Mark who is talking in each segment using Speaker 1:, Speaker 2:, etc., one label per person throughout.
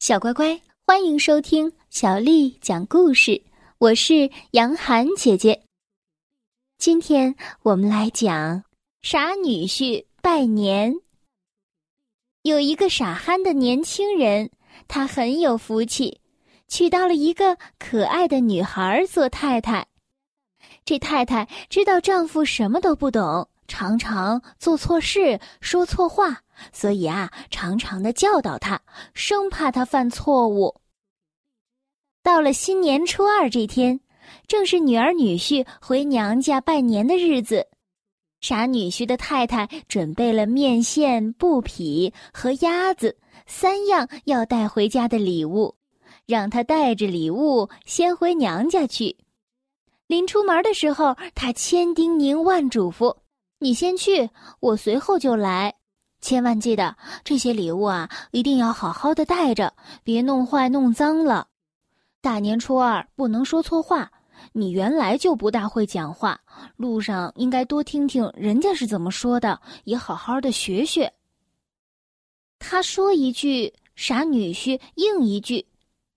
Speaker 1: 小乖乖，欢迎收听小丽讲故事。我是杨涵姐姐。今天我们来讲傻女婿拜年。有一个傻憨的年轻人，他很有福气，娶到了一个可爱的女孩做太太。这太太知道丈夫什么都不懂，常常做错事，说错话。所以啊，常常的教导他，生怕他犯错误。到了新年初二这天，正是女儿女婿回娘家拜年的日子。傻女婿的太太准备了面线、布匹和鸭子三样要带回家的礼物，让他带着礼物先回娘家去。临出门的时候，他千叮咛万嘱咐：“你先去，我随后就来。”千万记得这些礼物啊，一定要好好的带着，别弄坏、弄脏了。大年初二不能说错话，你原来就不大会讲话，路上应该多听听人家是怎么说的，也好好的学学。他说一句，傻女婿应一句，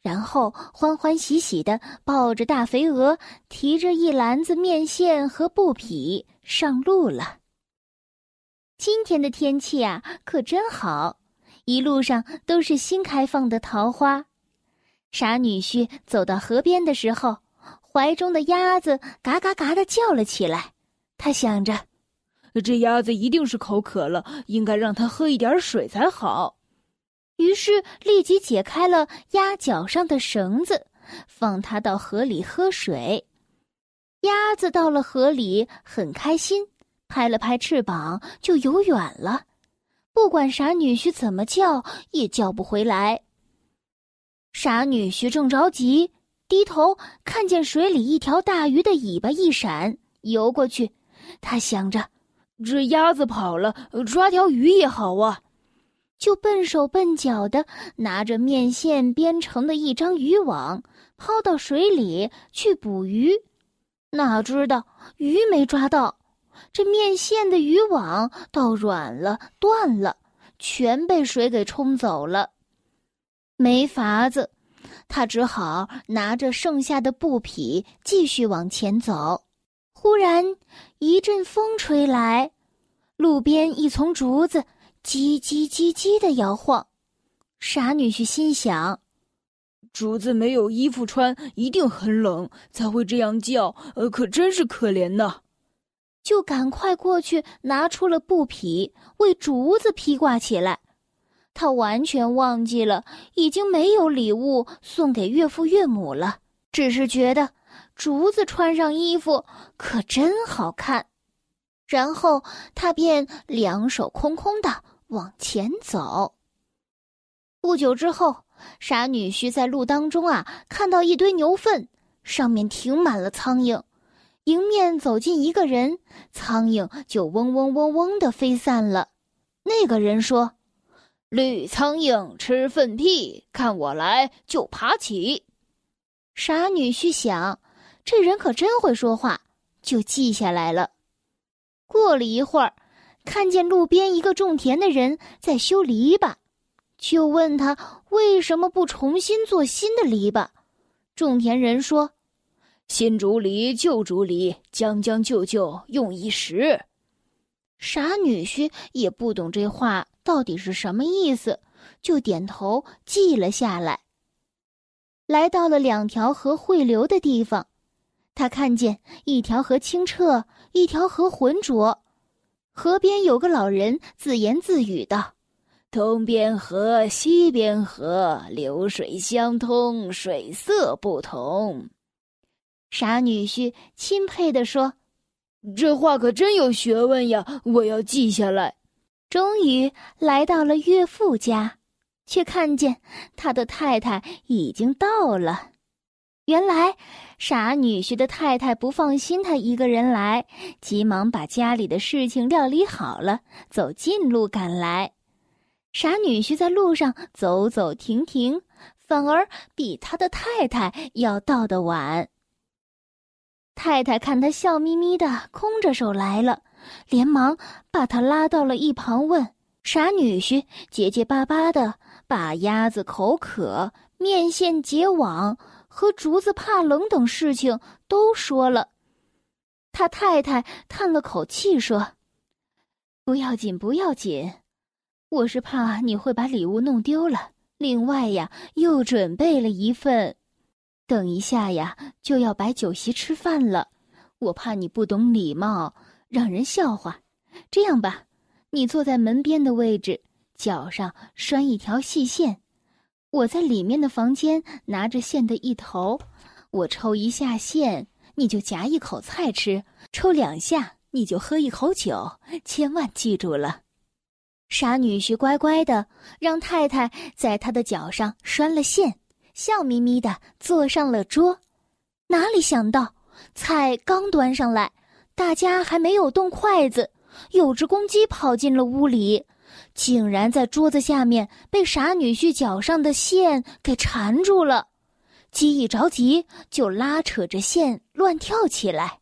Speaker 1: 然后欢欢喜喜的抱着大肥鹅，提着一篮子面线和布匹上路了。今天的天气啊，可真好，一路上都是新开放的桃花。傻女婿走到河边的时候，怀中的鸭子嘎嘎嘎的叫了起来。他想着，
Speaker 2: 这鸭子一定是口渴了，应该让它喝一点水才好。
Speaker 1: 于是立即解开了鸭脚上的绳子，放它到河里喝水。鸭子到了河里，很开心。拍了拍翅膀，就游远了。不管傻女婿怎么叫，也叫不回来。傻女婿正着急，低头看见水里一条大鱼的尾巴一闪，游过去。他想着，
Speaker 2: 这鸭子跑了，抓条鱼也好啊。
Speaker 1: 就笨手笨脚的拿着面线编成的一张渔网，抛到水里去捕鱼。哪知道鱼没抓到。这面线的渔网倒软了，断了，全被水给冲走了。没法子，他只好拿着剩下的布匹继续往前走。忽然一阵风吹来，路边一丛竹子叽叽叽叽的摇晃。傻女婿心想：
Speaker 2: 竹子没有衣服穿，一定很冷，才会这样叫。呃，可真是可怜呐。
Speaker 1: 就赶快过去，拿出了布匹，为竹子披挂起来。他完全忘记了已经没有礼物送给岳父岳母了，只是觉得竹子穿上衣服可真好看。然后他便两手空空的往前走。不久之后，傻女婿在路当中啊，看到一堆牛粪，上面停满了苍蝇。迎面走进一个人，苍蝇就嗡嗡嗡嗡的飞散了。那个人说：“
Speaker 3: 绿苍蝇吃粪屁，看我来就爬起。”
Speaker 1: 傻女婿想，这人可真会说话，就记下来了。过了一会儿，看见路边一个种田的人在修篱笆，就问他为什么不重新做新的篱笆。种田人说。
Speaker 3: 新竹篱旧竹篱，将将就就用一时。
Speaker 1: 傻女婿也不懂这话到底是什么意思，就点头记了下来。来到了两条河汇流的地方，他看见一条河清澈，一条河浑浊。河边有个老人自言自语道：“
Speaker 3: 东边河，西边河，流水相通，水色不同。”
Speaker 1: 傻女婿钦佩地说：“
Speaker 2: 这话可真有学问呀！我要记下来。”
Speaker 1: 终于来到了岳父家，却看见他的太太已经到了。原来，傻女婿的太太不放心他一个人来，急忙把家里的事情料理好了，走近路赶来。傻女婿在路上走走停停，反而比他的太太要到的晚。太太看他笑眯眯的，空着手来了，连忙把他拉到了一旁，问：“傻女婿，结结巴巴的，把把鸭子口渴、面线结网和竹子怕冷等事情都说了。他太太叹了口气说：“不要紧，不要紧，我是怕你会把礼物弄丢了。另外呀，又准备了一份。等一下呀，就要摆酒席吃饭了，我怕你不懂礼貌，让人笑话。这样吧，你坐在门边的位置。”脚上拴一条细线，我在里面的房间拿着线的一头，我抽一下线，你就夹一口菜吃；抽两下，你就喝一口酒。千万记住了。傻女婿乖乖的让太太在他的脚上拴了线，笑眯眯的坐上了桌。哪里想到，菜刚端上来，大家还没有动筷子，有只公鸡跑进了屋里。竟然在桌子下面被傻女婿脚上的线给缠住了，鸡一着急就拉扯着线乱跳起来。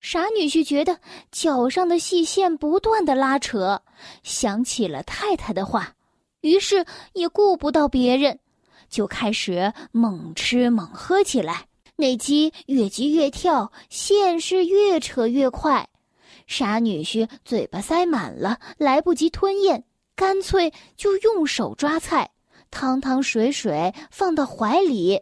Speaker 1: 傻女婿觉得脚上的细线不断的拉扯，想起了太太的话，于是也顾不到别人，就开始猛吃猛喝起来。那鸡越急越跳，线是越扯越快。傻女婿嘴巴塞满了，来不及吞咽，干脆就用手抓菜，汤汤水水放到怀里。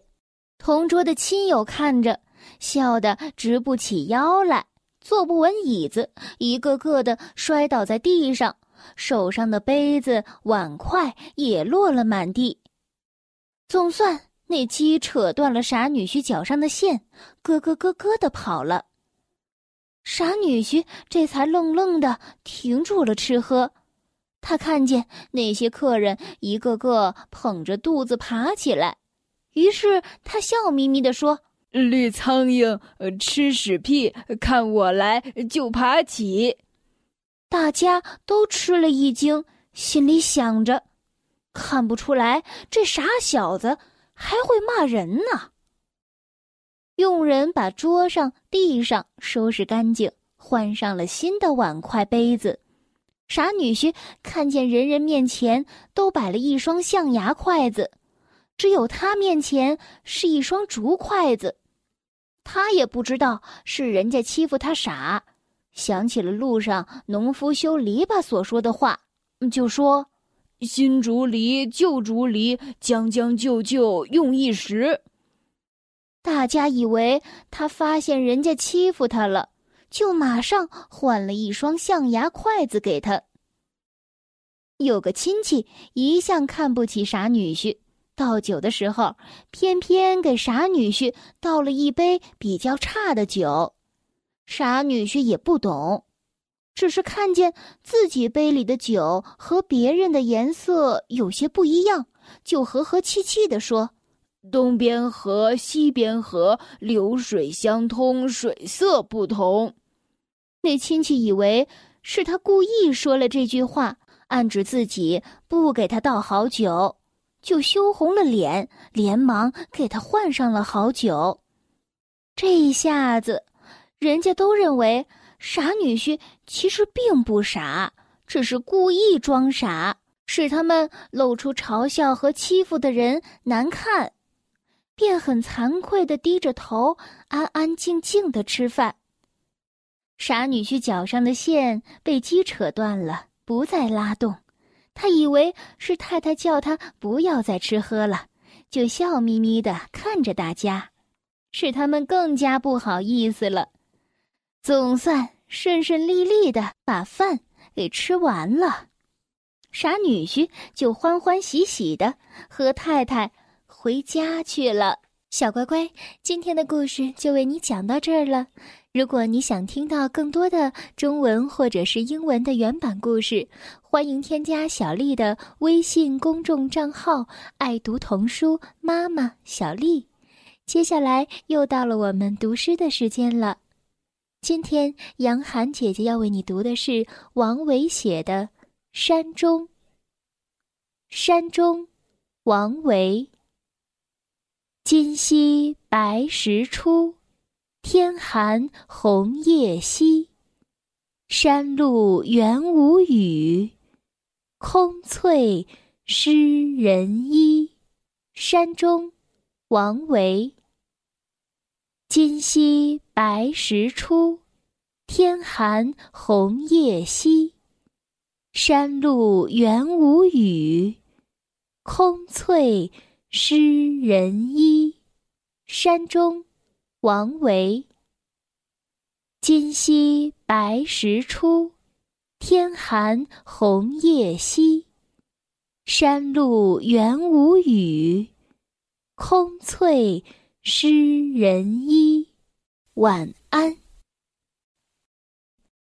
Speaker 1: 同桌的亲友看着，笑得直不起腰来，坐不稳椅子，一个个的摔倒在地上，手上的杯子碗筷也落了满地。总算那鸡扯断了傻女婿脚上的线，咯咯咯咯的跑了。傻女婿这才愣愣的停住了吃喝，他看见那些客人一个个捧着肚子爬起来，于是他笑眯眯的说：“
Speaker 2: 绿苍蝇吃屎屁，看我来就爬起。”
Speaker 1: 大家都吃了一惊，心里想着：“看不出来这傻小子还会骂人呢。”佣人把桌上、地上收拾干净，换上了新的碗筷、杯子。傻女婿看见人人面前都摆了一双象牙筷子，只有他面前是一双竹筷子。他也不知道是人家欺负他傻，想起了路上农夫修篱笆所说的话，就说：“
Speaker 2: 新竹篱，旧竹篱，将将就就用一时。”
Speaker 1: 大家以为他发现人家欺负他了，就马上换了一双象牙筷子给他。有个亲戚一向看不起傻女婿，倒酒的时候偏偏给傻女婿倒了一杯比较差的酒。傻女婿也不懂，只是看见自己杯里的酒和别人的颜色有些不一样，就和和气气地说。
Speaker 2: 东边河，西边河，流水相通，水色不同。
Speaker 1: 那亲戚以为是他故意说了这句话，暗指自己不给他倒好酒，就羞红了脸，连忙给他换上了好酒。这一下子，人家都认为傻女婿其实并不傻，只是故意装傻，使他们露出嘲笑和欺负的人难看。便很惭愧的低着头，安安静静的吃饭。傻女婿脚上的线被鸡扯断了，不再拉动。他以为是太太叫他不要再吃喝了，就笑眯眯的看着大家，使他们更加不好意思了。总算顺顺利利的把饭给吃完了，傻女婿就欢欢喜喜的和太太。回家去了，小乖乖，今天的故事就为你讲到这儿了。如果你想听到更多的中文或者是英文的原版故事，欢迎添加小丽的微信公众账号“爱读童书妈妈小丽”。接下来又到了我们读诗的时间了。今天杨涵姐姐要为你读的是王维写的《山中》。山中，王维。今夕白石出，天寒红叶稀。山路元无雨，空翠湿人衣。山中，王维。今夕白石出，天寒红叶稀。山路元无雨，空翠诗人衣。山中，王维。今夕白石出，天寒红叶稀。山路元无雨，空翠湿人衣。晚安。